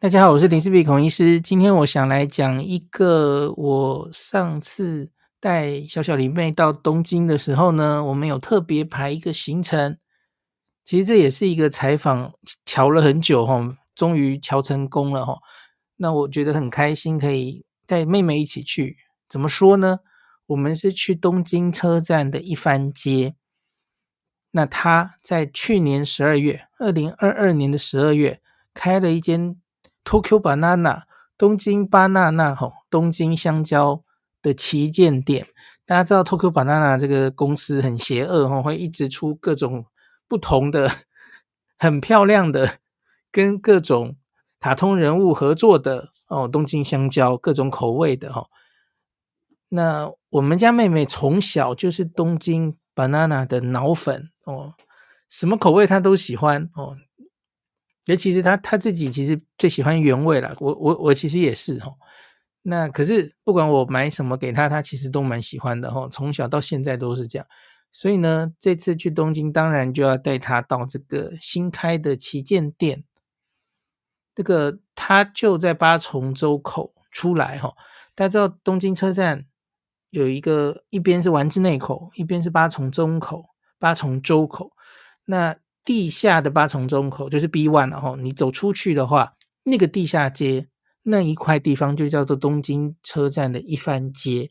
大家好，我是林氏璧孔医师。今天我想来讲一个，我上次带小小林妹到东京的时候呢，我们有特别排一个行程。其实这也是一个采访，瞧了很久哈，终于瞧成功了哈。那我觉得很开心，可以带妹妹一起去。怎么说呢？我们是去东京车站的一番街。那她在去年十二月，二零二二年的十二月，开了一间。Tokyo Banana 东京巴娜娜吼，东京香蕉的旗舰店，大家知道 Tokyo Banana 这个公司很邪恶吼，会一直出各种不同的、很漂亮的，跟各种卡通人物合作的哦，东京香蕉各种口味的哈。那我们家妹妹从小就是东京 Banana 的脑粉哦，什么口味她都喜欢哦。尤其实他他自己其实最喜欢原味啦，我我我其实也是哈。那可是不管我买什么给他，他其实都蛮喜欢的哈。从小到现在都是这样。所以呢，这次去东京当然就要带他到这个新开的旗舰店。这个他就在八重洲口出来哈。大家知道东京车站有一个一边是丸之内口，一边是八重洲口，八重洲口。那地下的八重中口就是 B one 然后你走出去的话，那个地下街那一块地方就叫做东京车站的一番街。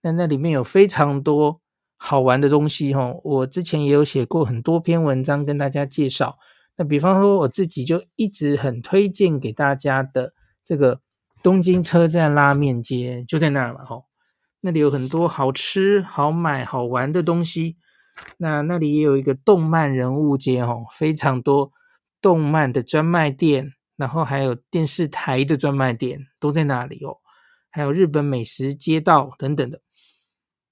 那那里面有非常多好玩的东西哈，我之前也有写过很多篇文章跟大家介绍。那比方说我自己就一直很推荐给大家的这个东京车站拉面街，就在那儿嘛哈，那里有很多好吃、好买、好玩的东西。那那里也有一个动漫人物街哦，非常多动漫的专卖店，然后还有电视台的专卖店都在那里哦，还有日本美食街道等等的。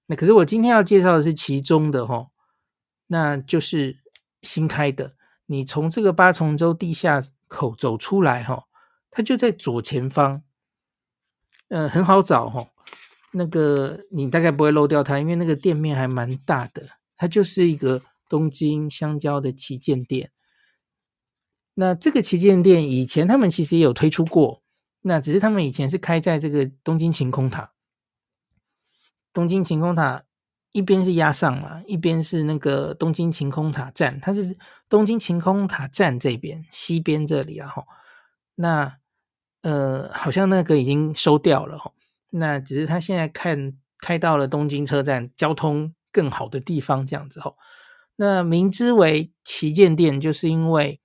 那可是我今天要介绍的是其中的哈，那就是新开的。你从这个八重洲地下口走出来哈，它就在左前方，嗯，很好找哈。那个你大概不会漏掉它，因为那个店面还蛮大的。它就是一个东京香蕉的旗舰店。那这个旗舰店以前他们其实也有推出过，那只是他们以前是开在这个东京晴空塔。东京晴空塔一边是压上嘛，一边是那个东京晴空塔站，它是东京晴空塔站这边西边这里啊。哈，那呃，好像那个已经收掉了哈。那只是他现在看开到了东京车站，交通。更好的地方，这样子吼。那明之为旗舰店，就是因为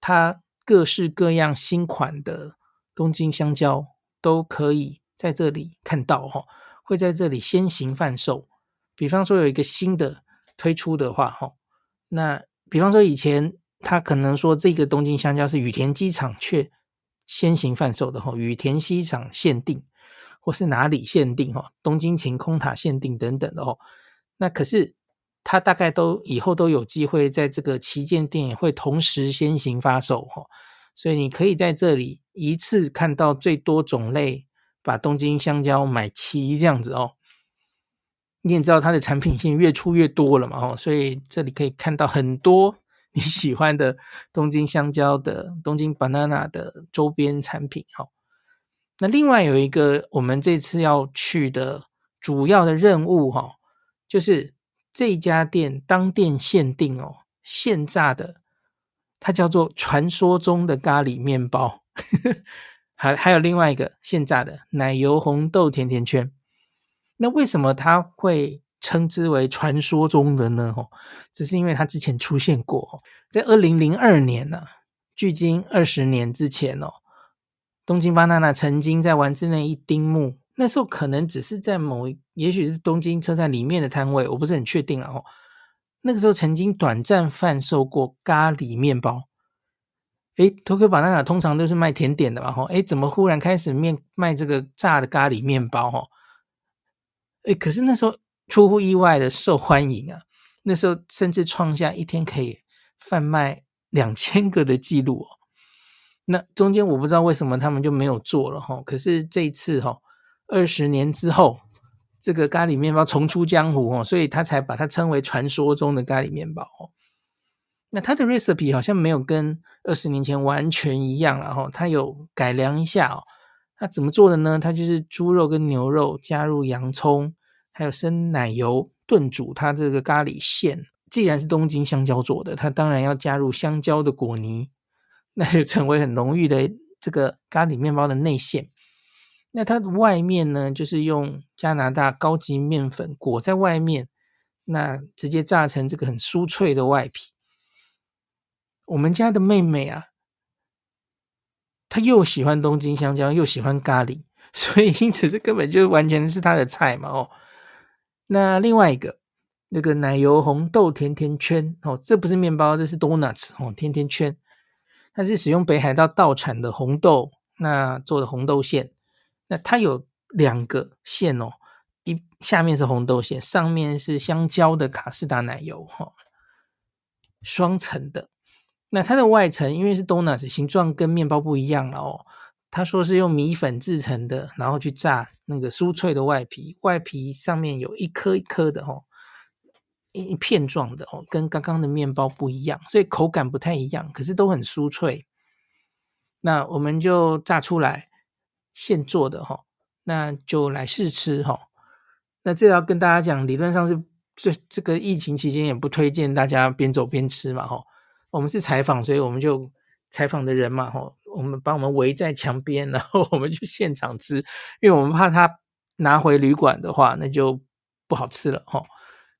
它各式各样新款的东京香蕉都可以在这里看到哈，会在这里先行贩售。比方说有一个新的推出的话哈，那比方说以前它可能说这个东京香蕉是羽田机场却先行贩售的哈，羽田机场限定或是哪里限定哈，东京晴空塔限定等等的哦。那可是，它大概都以后都有机会在这个旗舰店也会同时先行发售哈，所以你可以在这里一次看到最多种类，把东京香蕉买齐这样子哦。你也知道它的产品线越出越多了嘛哈，所以这里可以看到很多你喜欢的东京香蕉的东京 banana 的周边产品哈。那另外有一个我们这次要去的主要的任务哈。就是这家店当店限定哦，现炸的，它叫做传说中的咖喱面包，还还有另外一个现炸的奶油红豆甜甜圈。那为什么它会称之为传说中的呢？哦，只是因为它之前出现过，在二零零二年呢，距今二十年之前哦，东京巴娜娜曾经在丸之内一丁目。那时候可能只是在某，也许是东京车站里面的摊位，我不是很确定了哦。那个时候曾经短暂贩售过咖喱面包。诶，Tokyo Banana 通常都是卖甜点的嘛，吼，诶，怎么忽然开始面卖这个炸的咖喱面包？吼，诶，可是那时候出乎意外的受欢迎啊，那时候甚至创下一天可以贩卖两千个的记录哦。那中间我不知道为什么他们就没有做了哈，可是这一次哈。二十年之后，这个咖喱面包重出江湖哦，所以他才把它称为传说中的咖喱面包哦。那它的 recipe 好像没有跟二十年前完全一样了哈，它有改良一下哦。它怎么做的呢？它就是猪肉跟牛肉加入洋葱，还有生奶油炖煮它这个咖喱馅。既然是东京香蕉做的，它当然要加入香蕉的果泥，那就成为很浓郁的这个咖喱面包的内馅。那它的外面呢，就是用加拿大高级面粉裹在外面，那直接炸成这个很酥脆的外皮。我们家的妹妹啊，她又喜欢东京香蕉，又喜欢咖喱，所以因此这根本就完全是她的菜嘛哦。那另外一个那个奶油红豆甜甜圈哦，这不是面包，这是 donuts 哦，甜甜圈，它是使用北海道道产的红豆那做的红豆馅，那它有两个馅哦，一下面是红豆馅，上面是香蕉的卡士达奶油哈，双层的。那它的外层因为是 donuts 形状跟面包不一样了哦，他说是用米粉制成的，然后去炸那个酥脆的外皮，外皮上面有一颗一颗的哦，一片状的哦，跟刚刚的面包不一样，所以口感不太一样，可是都很酥脆。那我们就炸出来现做的哈，那就来试吃哈。那这要跟大家讲，理论上是这这个疫情期间也不推荐大家边走边吃嘛哈。我们是采访，所以我们就采访的人嘛，吼，我们把我们围在墙边，然后我们就现场吃，因为我们怕他拿回旅馆的话，那就不好吃了，吼，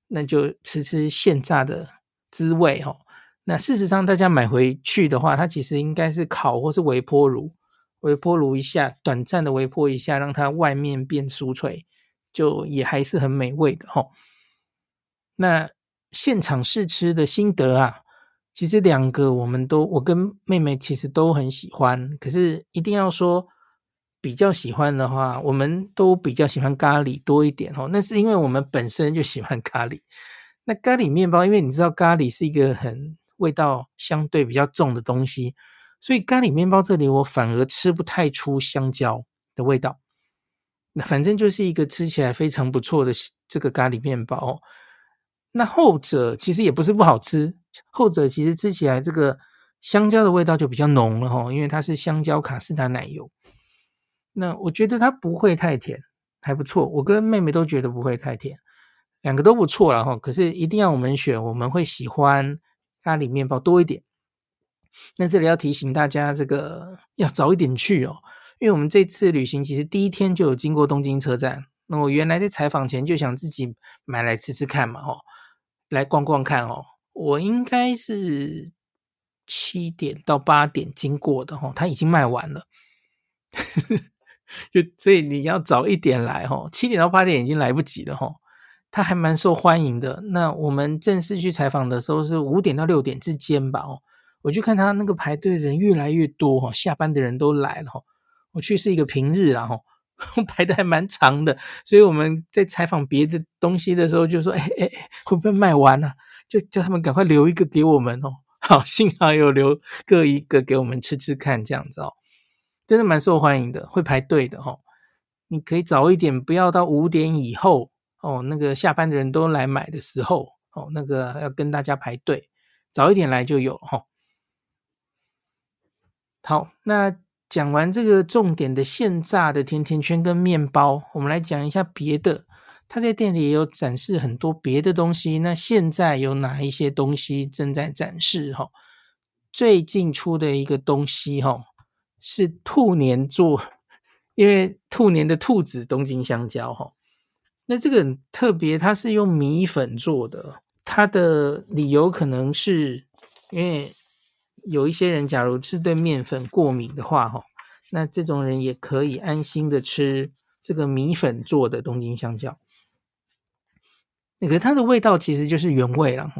那就吃吃现炸的滋味，吼。那事实上，大家买回去的话，它其实应该是烤或是微波炉，微波炉一下，短暂的微波一下，让它外面变酥脆，就也还是很美味的，吼。那现场试吃的心得啊。其实两个我们都，我跟妹妹其实都很喜欢。可是一定要说比较喜欢的话，我们都比较喜欢咖喱多一点哦。那是因为我们本身就喜欢咖喱。那咖喱面包，因为你知道咖喱是一个很味道相对比较重的东西，所以咖喱面包这里我反而吃不太出香蕉的味道。那反正就是一个吃起来非常不错的这个咖喱面包。那后者其实也不是不好吃。后者其实吃起来这个香蕉的味道就比较浓了哈，因为它是香蕉卡士达奶油。那我觉得它不会太甜，还不错。我跟妹妹都觉得不会太甜，两个都不错了哈。可是一定要我们选，我们会喜欢咖喱面包多一点。那这里要提醒大家，这个要早一点去哦，因为我们这次旅行其实第一天就有经过东京车站。那我原来在采访前就想自己买来吃吃看嘛，哈，来逛逛看哦。我应该是七点到八点经过的哈，它已经卖完了，就所以你要早一点来哦，七点到八点已经来不及了哈。它还蛮受欢迎的。那我们正式去采访的时候是五点到六点之间吧哦，我就看他那个排队的人越来越多哈，下班的人都来了哈。我去是一个平日然后 排的还蛮长的，所以我们在采访别的东西的时候就说，哎哎，会不会卖完啊？就叫他们赶快留一个给我们哦，好，幸好有留各一个给我们吃吃看，这样子哦，真的蛮受欢迎的，会排队的哦。你可以早一点，不要到五点以后哦，那个下班的人都来买的时候哦，那个要跟大家排队，早一点来就有哈。好，那讲完这个重点的现炸的甜甜圈跟面包，我们来讲一下别的。他在店里也有展示很多别的东西。那现在有哪一些东西正在展示？哈，最近出的一个东西，哈，是兔年做，因为兔年的兔子东京香蕉，哈。那这个很特别，它是用米粉做的。它的理由可能是因为有一些人，假如是对面粉过敏的话，哈，那这种人也可以安心的吃这个米粉做的东京香蕉。那个它的味道其实就是原味了，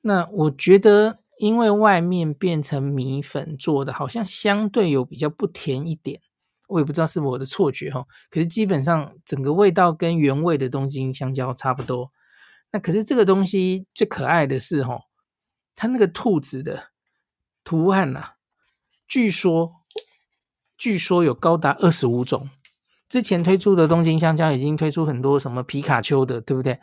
那我觉得，因为外面变成米粉做的，好像相对有比较不甜一点。我也不知道是不是我的错觉哈。可是基本上整个味道跟原味的东京香蕉差不多。那可是这个东西最可爱的是哈，它那个兔子的图案呐，据说据说有高达二十五种。之前推出的东京香蕉已经推出很多什么皮卡丘的，对不对？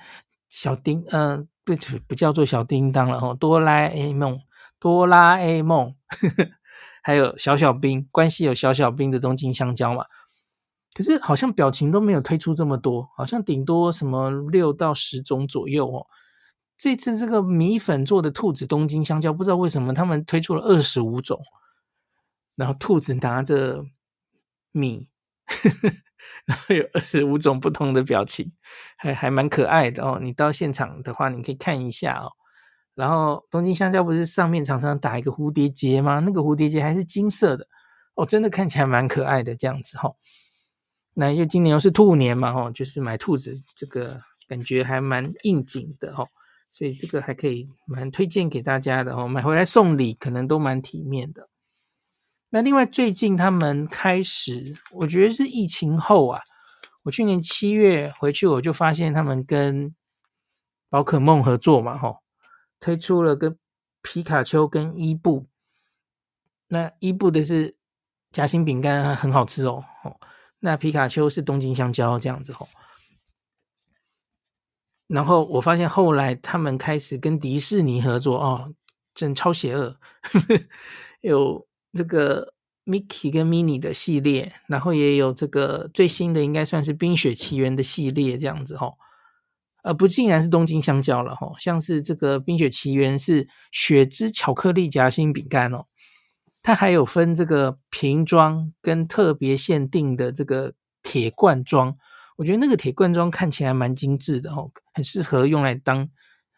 小叮，嗯、呃，不不叫做小叮当了哈，哆啦 A 梦哆啦 A 梦，呵 呵还有小小兵，关系有小小兵的东京香蕉嘛。可是好像表情都没有推出这么多，好像顶多什么六到十种左右哦。这次这个米粉做的兔子东京香蕉，不知道为什么他们推出了二十五种，然后兔子拿着米，然后有二十五种不同的表情，还还蛮可爱的哦。你到现场的话，你可以看一下哦。然后东京香蕉不是上面常常打一个蝴蝶结吗？那个蝴蝶结还是金色的哦，真的看起来蛮可爱的这样子哈、哦。那因为今年又是兔年嘛，哦，就是买兔子，这个感觉还蛮应景的，哦，所以这个还可以蛮推荐给大家的，哦，买回来送礼可能都蛮体面的。那另外最近他们开始，我觉得是疫情后啊，我去年七月回去我就发现他们跟宝可梦合作嘛，吼，推出了跟皮卡丘跟伊布，那伊布的是夹心饼干，很好吃哦，那皮卡丘是东京香蕉这样子吼，然后我发现后来他们开始跟迪士尼合作哦，真超邪恶，有这个 Mickey 跟 Mini 的系列，然后也有这个最新的应该算是冰雪奇缘的系列这样子吼，呃不竟然是东京香蕉了吼，像是这个冰雪奇缘是雪之巧克力夹心饼干哦。它还有分这个瓶装跟特别限定的这个铁罐装，我觉得那个铁罐装看起来蛮精致的哦，很适合用来当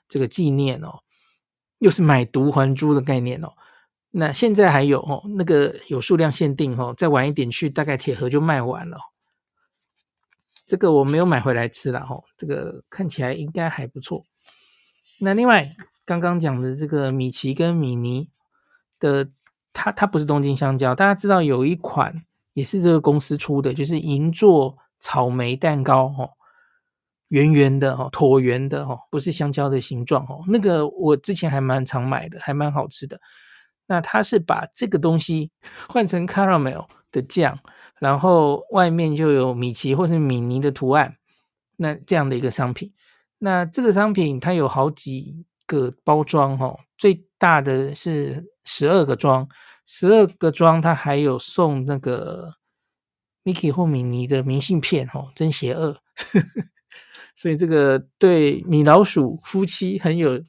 这个纪念哦，又是买椟还珠的概念哦。那现在还有哦，那个有数量限定哦，再晚一点去，大概铁盒就卖完了。这个我没有买回来吃了哦，这个看起来应该还不错。那另外刚刚讲的这个米奇跟米妮的。它它不是东京香蕉，大家知道有一款也是这个公司出的，就是银座草莓蛋糕哦，圆圆的哦，椭圆的哦，不是香蕉的形状哦。那个我之前还蛮常买的，还蛮好吃的。那它是把这个东西 换成 caramel 的酱，然后外面就有米奇或是米妮的图案，那这样的一个商品。那这个商品它有好几个包装哦，最大的是十二个装。十二个装，它还有送那个 Mickey 或米妮的明信片哦，真邪恶！所以这个对米老鼠夫妻很有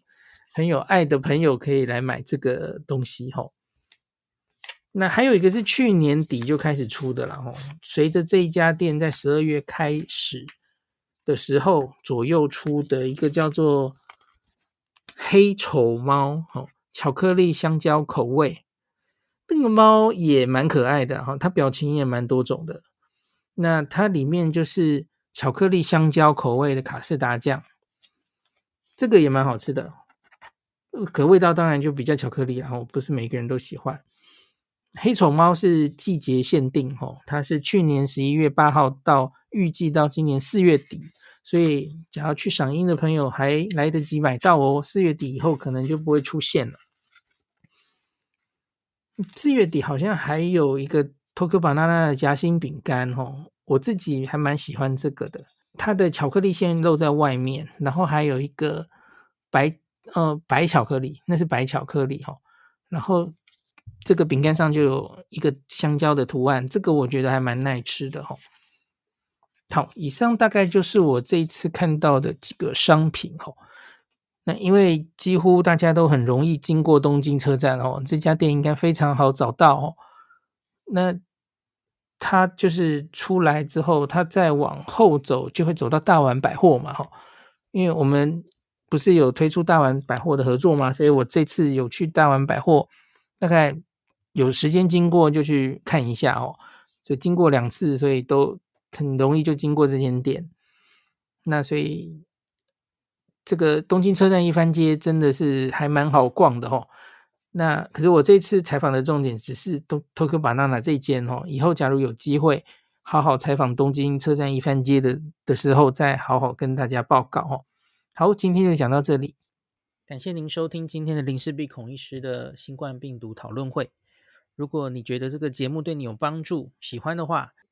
很有爱的朋友可以来买这个东西哈。那还有一个是去年底就开始出的了哈，随着这一家店在十二月开始的时候左右出的一个叫做黑丑猫哦，巧克力香蕉口味。这个猫也蛮可爱的哈，它表情也蛮多种的。那它里面就是巧克力香蕉口味的卡士达酱，这个也蛮好吃的。可味道当然就比较巧克力，然后不是每个人都喜欢。黑丑猫是季节限定哈，它是去年十一月八号到预计到今年四月底，所以只要去赏樱的朋友还来得及买到哦。四月底以后可能就不会出现了。四月底好像还有一个 Tokyo Banana 的夹心饼干哦，我自己还蛮喜欢这个的。它的巧克力馅露在外面，然后还有一个白呃白巧克力，那是白巧克力哈。然后这个饼干上就有一个香蕉的图案，这个我觉得还蛮耐吃的哈。好，以上大概就是我这一次看到的几个商品哦。那因为几乎大家都很容易经过东京车站哦，这家店应该非常好找到哦。那它就是出来之后，它再往后走就会走到大丸百货嘛，哈。因为我们不是有推出大丸百货的合作嘛，所以我这次有去大丸百货，大概有时间经过就去看一下哦。就经过两次，所以都很容易就经过这间店。那所以。这个东京车站一番街真的是还蛮好逛的哦。那可是我这次采访的重点只是东 Tokyo Banana 这一间哦。以后假如有机会好好采访东京车站一番街的的时候，再好好跟大家报告哦。好，今天就讲到这里，感谢您收听今天的林氏璧孔医师的新冠病毒讨论会。如果你觉得这个节目对你有帮助，喜欢的话，